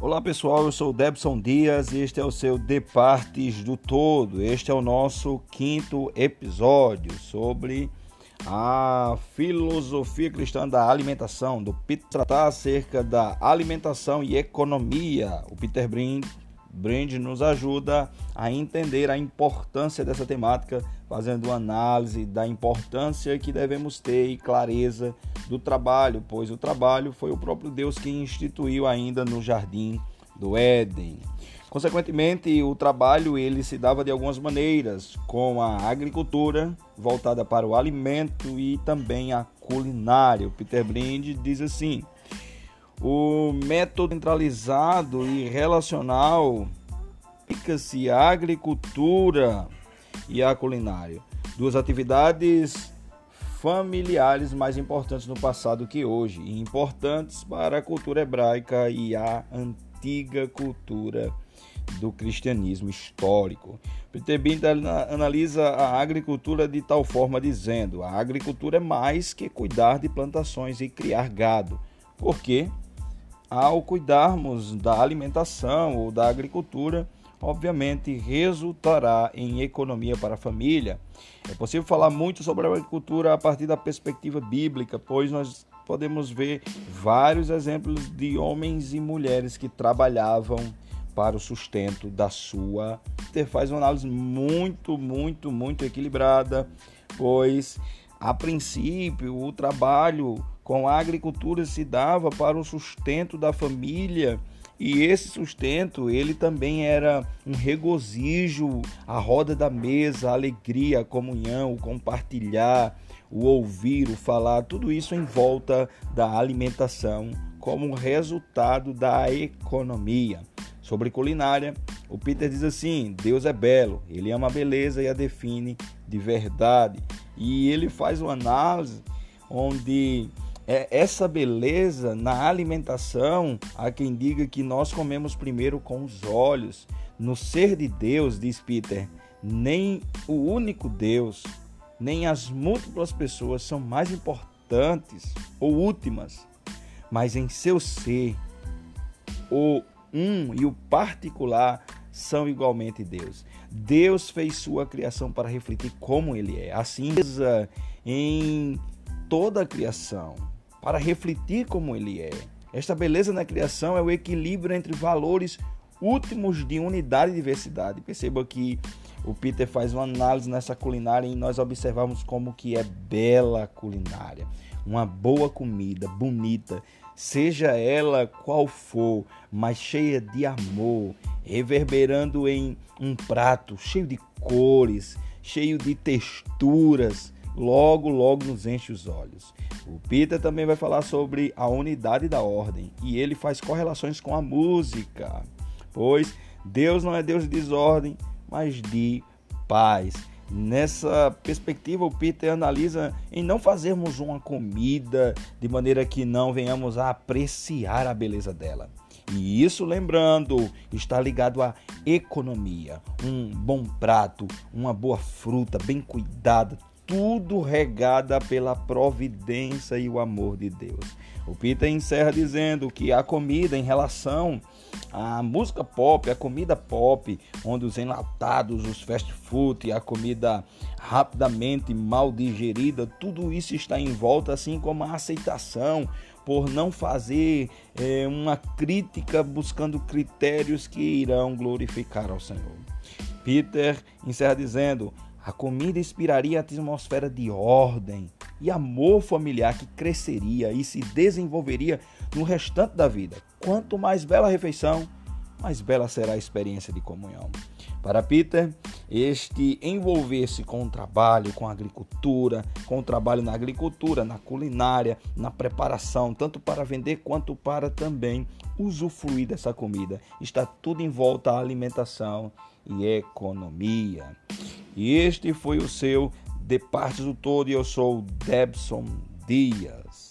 Olá pessoal, eu sou Debson Dias e este é o seu De Partes do Todo. Este é o nosso quinto episódio sobre a filosofia cristã da alimentação, do Peter tratar acerca da alimentação e economia. O Peter Brind, Brind nos ajuda a entender a importância dessa temática, fazendo uma análise da importância que devemos ter e clareza do trabalho, pois o trabalho foi o próprio Deus quem instituiu ainda no jardim do Éden. Consequentemente, o trabalho ele se dava de algumas maneiras, com a agricultura voltada para o alimento e também a culinária. O Peter Blind diz assim: o método centralizado e relacional aplica-se à agricultura e à culinária, duas atividades familiares mais importantes no passado que hoje, e importantes para a cultura hebraica e a antiga cultura do cristianismo histórico. Peter Binder analisa a agricultura de tal forma dizendo: a agricultura é mais que cuidar de plantações e criar gado, porque ao cuidarmos da alimentação ou da agricultura, obviamente resultará em economia para a família. É possível falar muito sobre a agricultura a partir da perspectiva bíblica, pois nós podemos ver vários exemplos de homens e mulheres que trabalhavam para o sustento da sua. Você faz uma análise muito, muito, muito equilibrada, pois a princípio o trabalho com a agricultura se dava para o sustento da família e esse sustento, ele também era um regozijo, a roda da mesa, a alegria, a comunhão, o compartilhar, o ouvir, o falar, tudo isso em volta da alimentação como resultado da economia. Sobre culinária, o Peter diz assim: Deus é belo, ele ama a beleza e a define de verdade. E ele faz uma análise onde é, essa beleza na alimentação, há quem diga que nós comemos primeiro com os olhos. No ser de Deus, diz Peter, nem o único Deus, nem as múltiplas pessoas são mais importantes ou últimas, mas em seu ser, o um e o particular são igualmente Deus. Deus fez sua criação para refletir como ele é. Assim, em toda a criação, para refletir como ele é. Esta beleza na criação é o equilíbrio entre valores últimos de unidade e diversidade. Perceba que o Peter faz uma análise nessa culinária e nós observamos como que é bela a culinária. Uma boa comida, bonita, seja ela qual for, mas cheia de amor, reverberando em um prato cheio de cores, cheio de texturas, logo, logo nos enche os olhos. O Peter também vai falar sobre a unidade da ordem e ele faz correlações com a música, pois Deus não é Deus de desordem, mas de paz. Nessa perspectiva, o Peter analisa em não fazermos uma comida de maneira que não venhamos a apreciar a beleza dela. E isso, lembrando, está ligado à economia. Um bom prato, uma boa fruta bem cuidada, tudo regada pela providência e o amor de Deus. O Peter encerra dizendo que a comida em relação à música pop, a comida pop, onde os enlatados, os fast food, a comida rapidamente mal digerida, tudo isso está em volta, assim como a aceitação por não fazer é, uma crítica buscando critérios que irão glorificar ao Senhor. Peter encerra dizendo: a comida inspiraria a atmosfera de ordem e amor familiar que cresceria e se desenvolveria no restante da vida. Quanto mais bela a refeição, mais bela será a experiência de comunhão. Para Peter, este envolver-se com o trabalho, com a agricultura, com o trabalho na agricultura, na culinária, na preparação, tanto para vender quanto para também usufruir dessa comida. Está tudo em volta à alimentação e economia. E este foi o seu De Partes do Todo e eu sou Debson Dias.